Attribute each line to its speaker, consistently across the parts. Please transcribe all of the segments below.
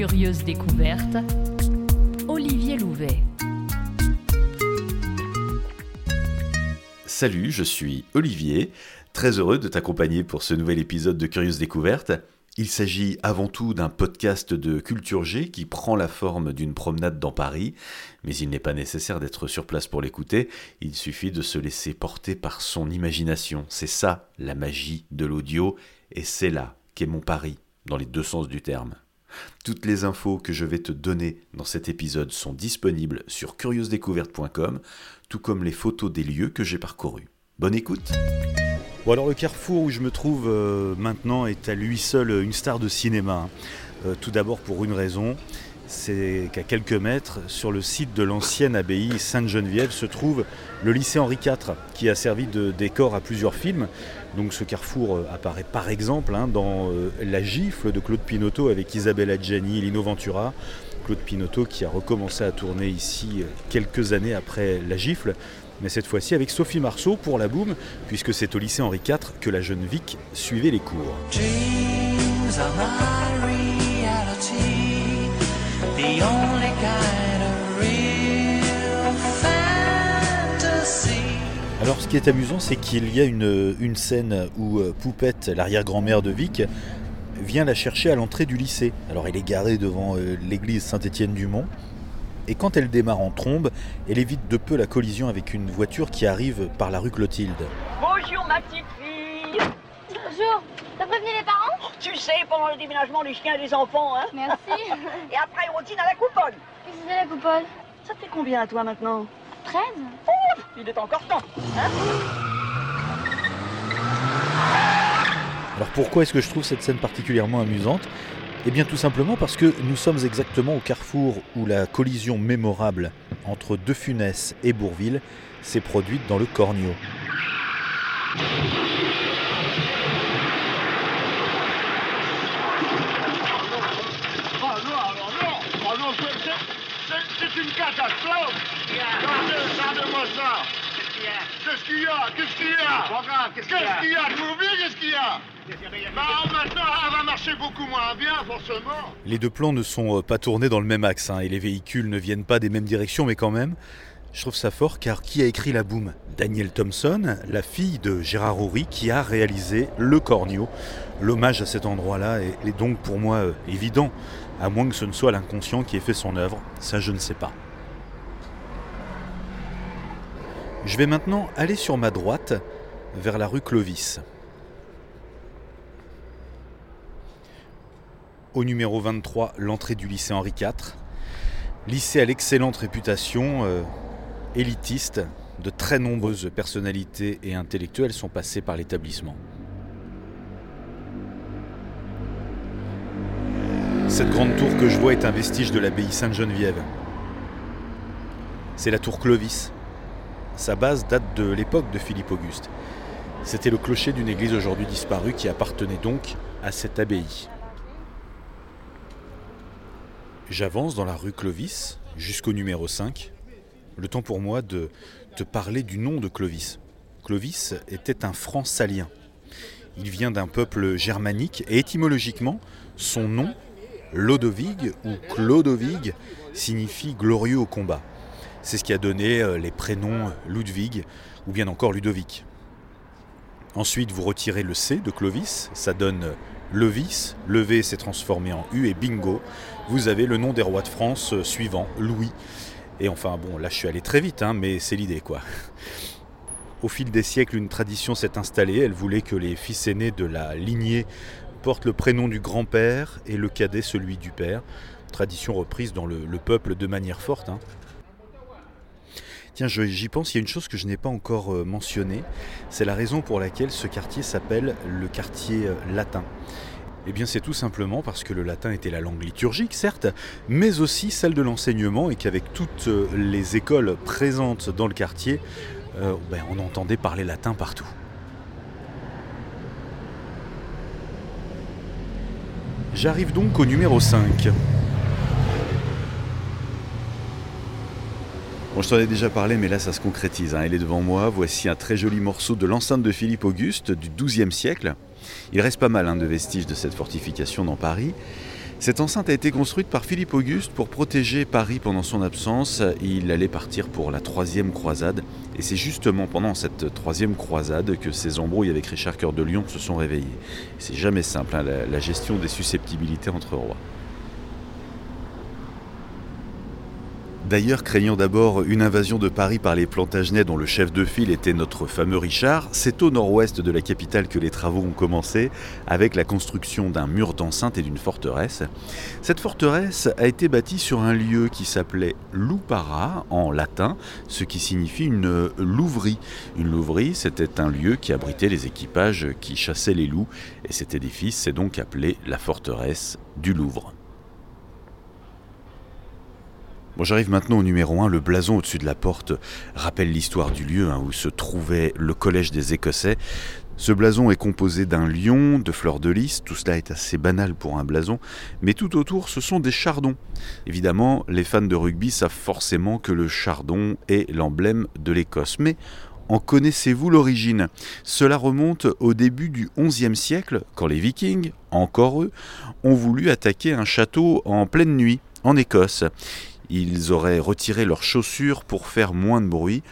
Speaker 1: Curieuse découverte, Olivier Louvet.
Speaker 2: Salut, je suis Olivier, très heureux de t'accompagner pour ce nouvel épisode de Curieuse découverte. Il s'agit avant tout d'un podcast de Culture G qui prend la forme d'une promenade dans Paris, mais il n'est pas nécessaire d'être sur place pour l'écouter, il suffit de se laisser porter par son imagination. C'est ça la magie de l'audio, et c'est là qu'est mon Paris, dans les deux sens du terme. Toutes les infos que je vais te donner dans cet épisode sont disponibles sur curieusdécouverte.com, tout comme les photos des lieux que j'ai parcourus. Bonne écoute Bon alors le carrefour où je me trouve euh, maintenant est à lui seul une star de cinéma. Hein. Euh, tout d'abord pour une raison, c'est qu'à quelques mètres, sur le site de l'ancienne abbaye Sainte-Geneviève, se trouve le lycée Henri IV, qui a servi de décor à plusieurs films. Donc ce carrefour euh, apparaît par exemple hein, dans La gifle de Claude Pinoteau avec Isabelle Adjani et Lino Ventura. Claude Pinoteau qui a recommencé à tourner ici quelques années après La gifle mais cette fois-ci avec Sophie Marceau pour la boum, puisque c'est au lycée Henri IV que la jeune Vic suivait les cours. Alors ce qui est amusant, c'est qu'il y a une, une scène où euh, Poupette, l'arrière-grand-mère de Vic, vient la chercher à l'entrée du lycée. Alors elle est garée devant euh, l'église Saint-Étienne-du-Mont et quand elle démarre en trombe, elle évite de peu la collision avec une voiture qui arrive par la rue Clotilde.
Speaker 3: Bonjour ma petite fille
Speaker 4: Bonjour, t'as prévenu les parents?
Speaker 3: Oh, Tu sais, pendant le déménagement des chiens et des enfants, hein?
Speaker 4: Merci.
Speaker 3: Et après on dîne à la coupole.
Speaker 4: Qu'est-ce que c'est la coupole?
Speaker 3: Ça fait combien à toi maintenant?
Speaker 4: 13
Speaker 3: oh, Il est encore temps, hein?
Speaker 2: Alors pourquoi est-ce que je trouve cette scène particulièrement amusante? Eh bien tout simplement parce que nous sommes exactement au carrefour où la collision mémorable entre De Funès et Bourville s'est produite dans le Cornio.
Speaker 5: C'est une catastrophe. Regardez, ça Qu'est-ce qu'il y a? Qu'est-ce qu'il y a? Qu'est-ce qu'il y a? Qu'est-ce qu'il y a Qu'est-ce qu'il y a? Bah, maintenant, elle va marcher beaucoup moins bien, forcément.
Speaker 2: Les deux plans ne sont euh, pas tournés dans le même axe, hein, et les véhicules ne viennent pas des mêmes directions, mais quand même, je trouve ça fort car qui a écrit la boum? Daniel Thompson, la fille de Gérard Horry, qui a réalisé Le Cornio. L'hommage à cet endroit-là est, donc pour moi euh, évident, à moins que ce ne soit l'inconscient qui ait fait son œuvre, ça je ne sais pas. Je vais maintenant aller sur ma droite, vers la rue Clovis. Au numéro 23, l'entrée du lycée Henri IV. Lycée à l'excellente réputation, euh, élitiste, de très nombreuses personnalités et intellectuels sont passés par l'établissement. Cette grande tour que je vois est un vestige de l'abbaye Sainte-Geneviève. C'est la tour Clovis. Sa base date de l'époque de Philippe Auguste. C'était le clocher d'une église aujourd'hui disparue qui appartenait donc à cette abbaye. J'avance dans la rue Clovis jusqu'au numéro 5. Le temps pour moi de te parler du nom de Clovis. Clovis était un franc salien. Il vient d'un peuple germanique et étymologiquement, son nom, Lodovig ou Clodovig, signifie glorieux au combat. C'est ce qui a donné euh, les prénoms Ludwig ou bien encore Ludovic. Ensuite, vous retirez le C de Clovis, ça donne Levis, le V s'est transformé en U et bingo, vous avez le nom des rois de France euh, suivant, Louis. Et enfin, bon, là je suis allé très vite, hein, mais c'est l'idée quoi. Au fil des siècles, une tradition s'est installée. Elle voulait que les fils aînés de la lignée portent le prénom du grand-père et le cadet celui du père. Tradition reprise dans le, peuple de manière forte. Hein. Tiens, j'y pense, il y a une chose que je n'ai pas encore euh, mentionnée. C'est la raison pour laquelle ce quartier s'appelle le quartier euh, latin. Eh bien c'est tout simplement parce que le latin était la langue liturgique, certes, mais aussi celle de l'enseignement et qu'avec toutes euh, les écoles présentes dans le quartier, euh, ben, on entendait parler latin partout. J'arrive donc au numéro 5. Bon, je t'en ai déjà parlé, mais là ça se concrétise. Hein. Elle est devant moi. Voici un très joli morceau de l'enceinte de Philippe Auguste du XIIe siècle. Il reste pas mal hein, de vestiges de cette fortification dans Paris. Cette enceinte a été construite par Philippe Auguste pour protéger Paris pendant son absence. Il allait partir pour la troisième croisade. Et c'est justement pendant cette troisième croisade que ces embrouilles avec Richard Cœur de Lion se sont réveillées. C'est jamais simple, hein, la gestion des susceptibilités entre rois. D'ailleurs, craignant d'abord une invasion de Paris par les Plantagenets dont le chef de file était notre fameux Richard, c'est au nord-ouest de la capitale que les travaux ont commencé, avec la construction d'un mur d'enceinte et d'une forteresse. Cette forteresse a été bâtie sur un lieu qui s'appelait Lupara en latin, ce qui signifie une louverie. Une louverie, c'était un lieu qui abritait les équipages qui chassaient les loups, et cet édifice s'est donc appelé la forteresse du Louvre. Bon, j'arrive maintenant au numéro 1. Le blason au-dessus de la porte rappelle l'histoire du lieu hein, où se trouvait le collège des Écossais. Ce blason est composé d'un lion, de fleurs de lys, tout cela est assez banal pour un blason, mais tout autour ce sont des chardons. Évidemment, les fans de rugby savent forcément que le chardon est l'emblème de l'Écosse, mais en connaissez-vous l'origine? Cela remonte au début du XIe siècle, quand les Vikings, encore eux, ont voulu attaquer un château en pleine nuit, en Écosse. Ils auraient retiré leurs chaussures pour faire moins de bruit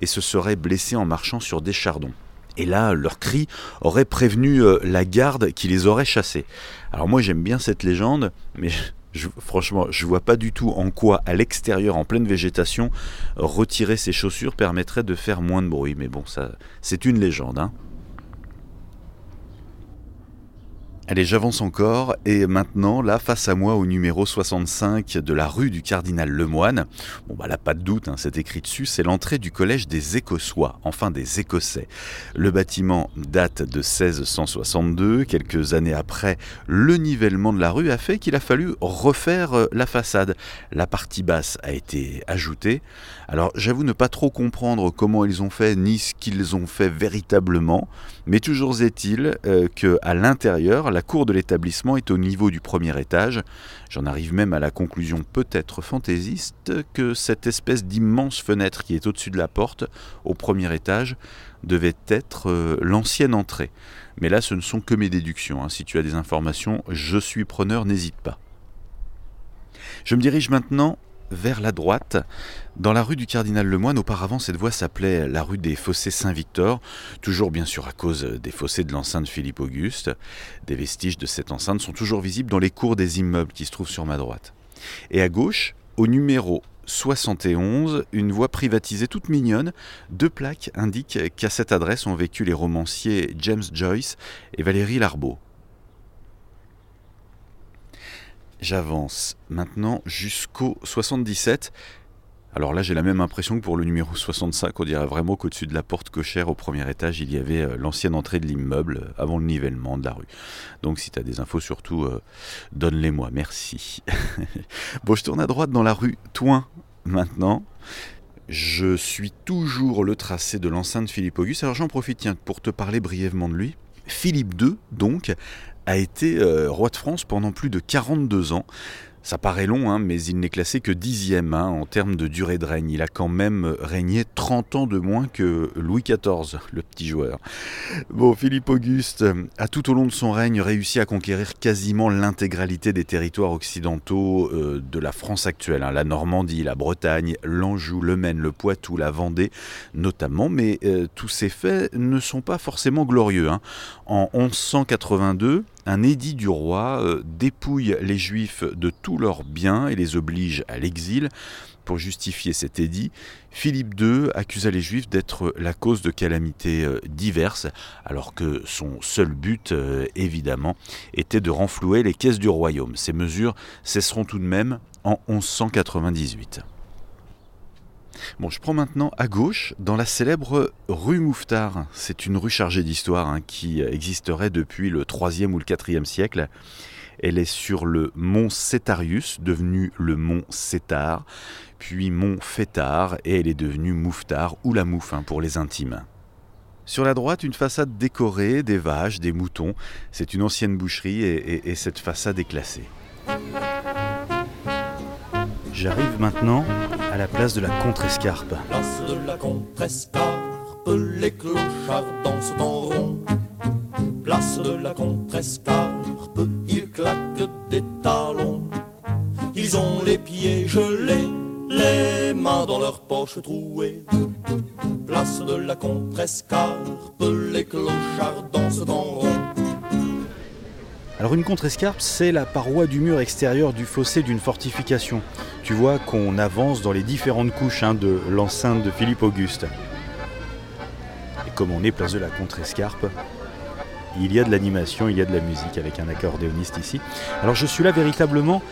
Speaker 2: et se seraient blessés en marchant sur des chardons. Et là, leur cri aurait prévenu euh, la garde qui les aurait chassés. Alors moi j'aime bien cette légende, mais franchement, je vois pas du tout en quoi, à l'extérieur, en pleine végétation, retirer ses chaussures permettrait de faire moins de bruit. Mais bon, ça, c'est une légende. Hein. Allez, j'avance encore et maintenant, là, face à moi, au numéro 65 de la rue du Cardinal Lemoine, bon bah là, pas de doute, hein, c'est écrit dessus, c'est l'entrée du collège des Écossois, enfin des Écossais. Le bâtiment date de 1662, quelques années après, le nivellement de la rue a fait qu'il a fallu refaire euh, la façade. La partie basse a été ajoutée. Alors, j'avoue ne pas trop comprendre comment ils ont fait ni ce qu'ils ont fait véritablement, mais toujours est-il euh, que à l'intérieur, la cour de l'établissement est au niveau du premier étage. J'en arrive même à la conclusion peut-être fantaisiste que cette espèce d'immense fenêtre qui est au-dessus de la porte, au premier étage, devait être euh, l'ancienne entrée. Mais là, ce ne sont que mes déductions. Hein. Si tu as des informations, je suis preneur, n'hésite pas. Je me dirige maintenant vers la droite. Dans la rue du Cardinal Lemoine, auparavant, cette voie s'appelait la rue des Fossés Saint-Victor, toujours bien sûr à cause des fossés de l'enceinte Philippe Auguste. Des vestiges de cette enceinte sont toujours visibles dans les cours des immeubles qui se trouvent sur ma droite. Et à gauche, au numéro 71, une voie privatisée toute mignonne, deux plaques indiquent qu'à cette adresse ont vécu les romanciers James Joyce et Valérie Larbeau. J'avance maintenant jusqu'au 77. Alors là, j'ai la même impression que pour le numéro 65. On dirait vraiment qu'au-dessus de la porte cochère au premier étage, il y avait euh, l'ancienne entrée de l'immeuble euh, avant le nivellement de la rue. Donc si tu as des infos, surtout, euh, donne-les-moi. Merci. bon, je tourne à droite dans la rue Toin maintenant. Je suis toujours le tracé de l'enceinte Philippe Auguste. Alors j'en profite tiens, pour te parler brièvement de lui. Philippe II, donc, a été euh, roi de France pendant plus de 42 ans. Ça paraît long, hein, mais il n'est classé que dixième hein, en termes de durée de règne. Il a quand même régné 30 ans de moins que Louis XIV, le petit joueur. Bon, Philippe Auguste a tout au long de son règne réussi à conquérir quasiment l'intégralité des territoires occidentaux euh, de la France actuelle. Hein. la Normandie, la Bretagne, l'Anjou, le Maine, le Poitou, la Vendée notamment. Mais euh, tous ces faits ne sont pas forcément glorieux. En 1182, un édit du roi euh, dépouille les juifs de tous leurs biens et les oblige à l'exil. Pour justifier cet édit, Philippe II accusa les juifs d'être la cause de calamités euh, diverses, alors que son seul but, euh, évidemment, était de renflouer les caisses du royaume. Ces mesures cesseront tout de même en 1198. Bon, je prends maintenant à gauche dans la célèbre rue Mouffetard. C'est une rue chargée d'histoire hein, qui existerait depuis le 3e ou le 4e siècle. Elle est sur le mont Cétarius, devenu le mont Cétar, puis mont Fétard, et elle est devenue Mouffetard ou la Mouffe hein, pour les intimes. Sur la droite, une façade décorée, des vaches, des moutons. C'est une ancienne boucherie et, et cette façade est classée. J'arrive maintenant la place de la contrescarpe.
Speaker 6: Place de la contrescarpe, les clochards dansent en rond. Place de la contrescarpe, ils claquent des talons. Ils ont les pieds gelés, les mains dans leurs poches trouées. Place de la contrescarpe, les clochards dansent en rond.
Speaker 2: Alors une contrescarpe, c'est la paroi du mur extérieur du fossé d'une fortification. Tu vois qu'on avance dans les différentes couches hein, de l'enceinte de Philippe Auguste. Et comme on est place de la contrescarpe, il y a de l'animation, il y a de la musique avec un accordéoniste ici. Alors je suis là véritablement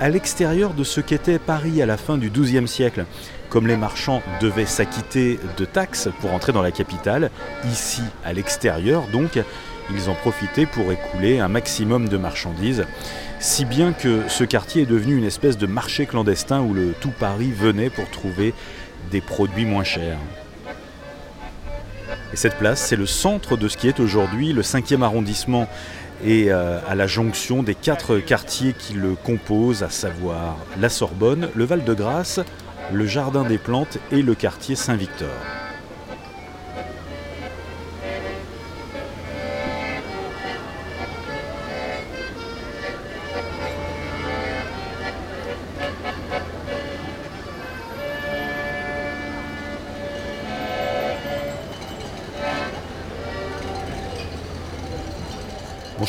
Speaker 2: à l'extérieur de ce qu'était Paris à la fin du XIIe siècle. Comme les marchands devaient s'acquitter de taxes pour entrer dans la capitale, ici à l'extérieur donc, ils en profitaient pour écouler un maximum de marchandises, si bien que ce quartier est devenu une espèce de marché clandestin où le tout Paris venait pour trouver des produits moins chers. Et cette place, c'est le centre de ce qui est aujourd'hui le 5e arrondissement et euh, à la jonction des quatre quartiers qui le composent, à savoir la Sorbonne, le Val-de-Grâce, le Jardin des Plantes et le quartier Saint-Victor.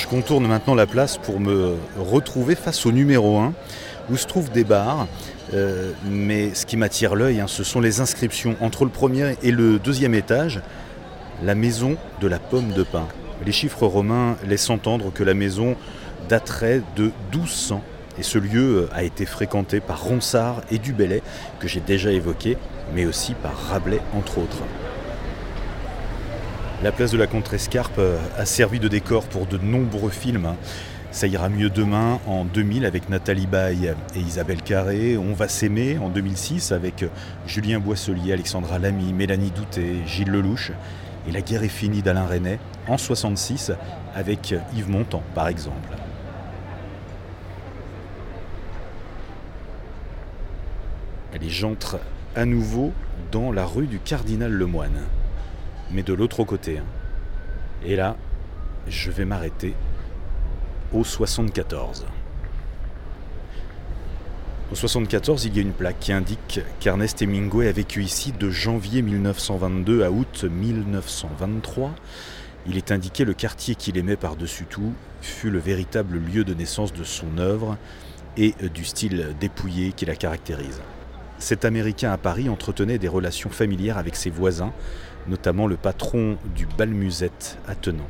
Speaker 2: Je contourne maintenant la place pour me retrouver face au numéro 1 où se trouvent des bars. Euh, mais ce qui m'attire l'œil, hein, ce sont les inscriptions entre le premier et le deuxième étage. La maison de la pomme de pain. Les chiffres romains laissent entendre que la maison daterait de 1200 et ce lieu a été fréquenté par Ronsard et Dubellay, que j'ai déjà évoqué, mais aussi par Rabelais entre autres. La place de la Contrescarpe euh, a servi de décor pour de nombreux films. hein. Ça ira mieux demain en 2000 avec Nathalie Baye et Isabelle Carré. On va s'aimer en 2006 avec Julien Boisselier, Alexandra Lamy, Mélanie Doutet, Gilles Lelouch. Et La guerre est finie d'Alain Resnais en 66 avec Yves Montand par exemple. Allez, j'entre à nouveau dans la rue du Cardinal Lemoine mais de l'autre côté. hein. Et là, je vais m'arrêter au 74. Au 74, il y a une plaque qui indique qu'Ernest Hemingway a vécu ici de janvier 1922 à août 1923. Il est indiqué le quartier qu'il aimait par-dessus tout fut le véritable lieu de naissance de son œuvre et du style dépouillé qui la caractérise. Cet Américain à Paris entretenait des relations familières avec ses voisins, notamment le patron du bal musette attenant.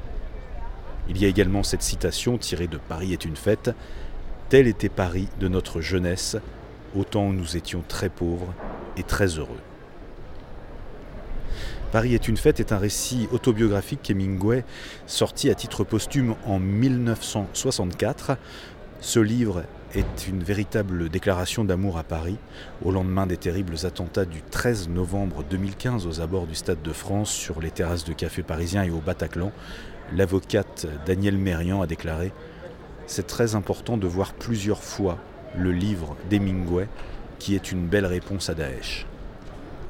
Speaker 2: Il y a également cette citation tirée de Paris est une fête. Tel était Paris de notre jeunesse, au temps où nous étions très pauvres et très heureux. Paris est une fête est un récit autobiographique qu'Hemingway sorti à titre posthume en 1964. Ce livre est une véritable déclaration d'amour à Paris au lendemain des terribles attentats du 13 novembre 2015 aux abords du Stade de France sur les terrasses de café parisiens et au Bataclan. L'avocate Danielle Mérian a déclaré C'est très important de voir plusieurs fois le livre d'Hemingway qui est une belle réponse à Daesh.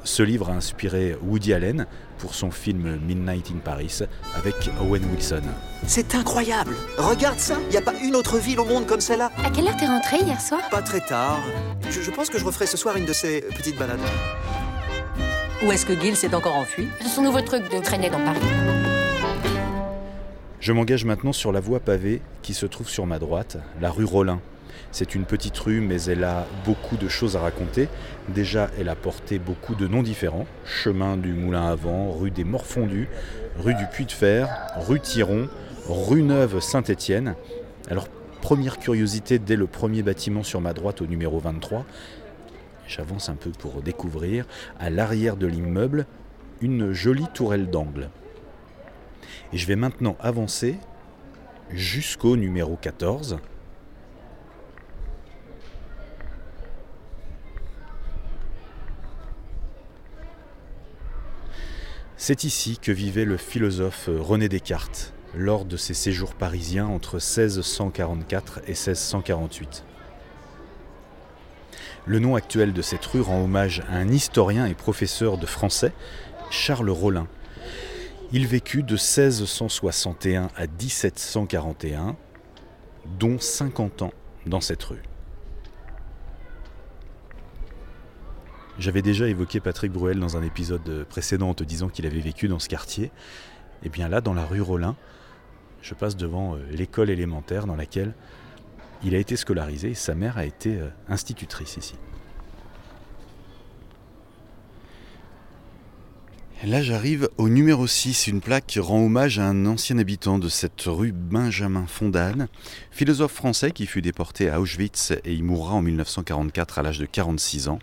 Speaker 2: Ce livre a inspiré Woody Allen pour son film Midnight in Paris avec Owen Wilson.
Speaker 7: C'est incroyable Regarde ça Il n'y a pas une autre ville au monde comme celle-là
Speaker 8: À quelle heure t'es rentré hier soir?
Speaker 7: Pas très tard. Je, je pense que je referai ce soir une de ces petites balades.
Speaker 9: Ou est-ce que Gil s'est encore enfui?
Speaker 8: C'est son nouveau truc de traîner dans Paris.
Speaker 2: Je m'engage maintenant sur la voie pavée qui se trouve sur ma droite, la rue Rollin. C'est une petite rue, mais elle a beaucoup de choses à raconter. Déjà, elle a porté beaucoup de noms différents. Chemin du Moulin à Vent, rue des Morfondus, rue du Puy de Fer, rue Thiron, rue Neuve Saint-Étienne. Alors, première curiosité dès le premier bâtiment sur ma droite au numéro 23. J'avance un peu pour découvrir, à l'arrière de l'immeuble, une jolie tourelle d'angle. Et je vais maintenant avancer jusqu'au numéro 14. C'est ici que vivait le philosophe René Descartes lors de ses séjours parisiens entre 1644 et 1648. Le nom actuel de cette rue rend hommage à un historien et professeur de français, Charles Rollin. Il vécut de 1661 à 1741, dont 50 ans dans cette rue. J'avais déjà évoqué Patrick Bruel dans un épisode précédent en te disant qu'il avait vécu dans ce quartier. Et bien là, dans la rue Rollin, je passe devant euh, l'école élémentaire dans laquelle il a été scolarisé et sa mère a été euh, institutrice ici. Là, j'arrive au numéro 6. Une plaque rend hommage à un ancien habitant de cette rue, Benjamin Fondane, philosophe français qui fut déporté à Auschwitz et y mourra en 1944 à l'âge de 46 ans.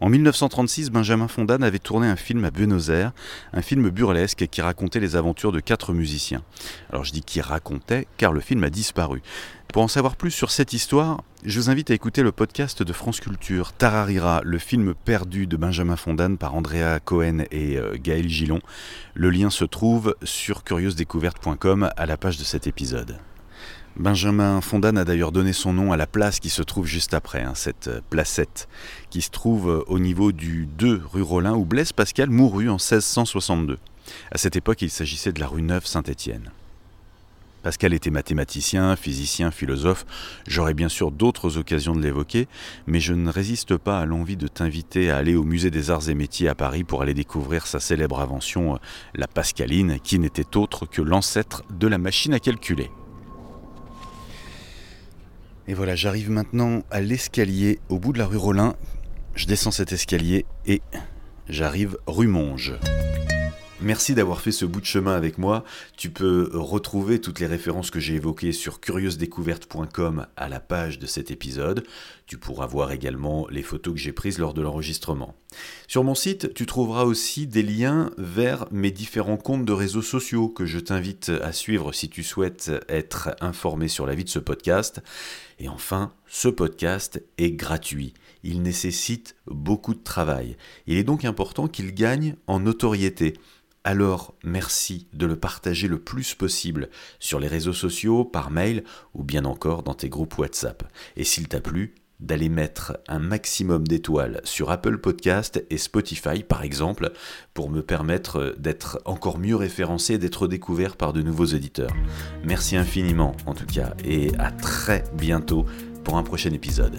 Speaker 2: En 1936, Benjamin Fondane avait tourné un film à Buenos Aires, un film burlesque qui racontait les aventures de quatre musiciens. Alors je dis qui racontait car le film a disparu. Pour en savoir plus sur cette histoire, je vous invite à écouter le podcast de France Culture, Tararira, le film perdu de Benjamin Fondane par Andrea Cohen et euh, Gaël Gillon. Le lien se trouve sur curieusdécouverte.com à la page de cet épisode. Benjamin Fondane a d'ailleurs donné son nom à la place qui se trouve juste après, hein, cette euh, placette, qui se trouve euh, au niveau du 2 rue Rollin où Blaise Pascal mourut en 1662. À cette époque, il s'agissait de la rue Neuve Saint-Étienne. Pascal était mathématicien, physicien, philosophe. J'aurais bien sûr d'autres occasions de l'évoquer, mais je ne résiste pas à l'envie de t'inviter à aller au musée des arts et métiers à Paris pour aller découvrir sa célèbre invention, euh, la Pascaline, qui n'était autre que l'ancêtre de la machine à calculer. Et voilà, j'arrive maintenant à l'escalier au bout de la rue Rollin. Je descends cet escalier et j'arrive rue Monge. Merci d'avoir fait ce bout de chemin avec moi. Tu peux retrouver toutes les références que j'ai évoquées sur curieusdécouverte.com à la page de cet épisode. Tu pourras voir également les photos que j'ai prises lors de l'enregistrement. Sur mon site, tu trouveras aussi des liens vers mes différents comptes de réseaux sociaux que je t'invite à suivre si tu souhaites être informé sur la vie de ce podcast. Et enfin, ce podcast est gratuit. Il nécessite beaucoup de travail. Il est donc important qu'il gagne en notoriété alors merci de le partager le plus possible sur les réseaux sociaux, par mail ou bien encore dans tes groupes WhatsApp. Et s'il t'a plu, d'aller mettre un maximum d'étoiles sur Apple Podcast et Spotify par exemple pour me permettre d'être encore mieux référencé et d'être découvert par de nouveaux éditeurs. Merci infiniment en tout cas et à très bientôt pour un prochain épisode.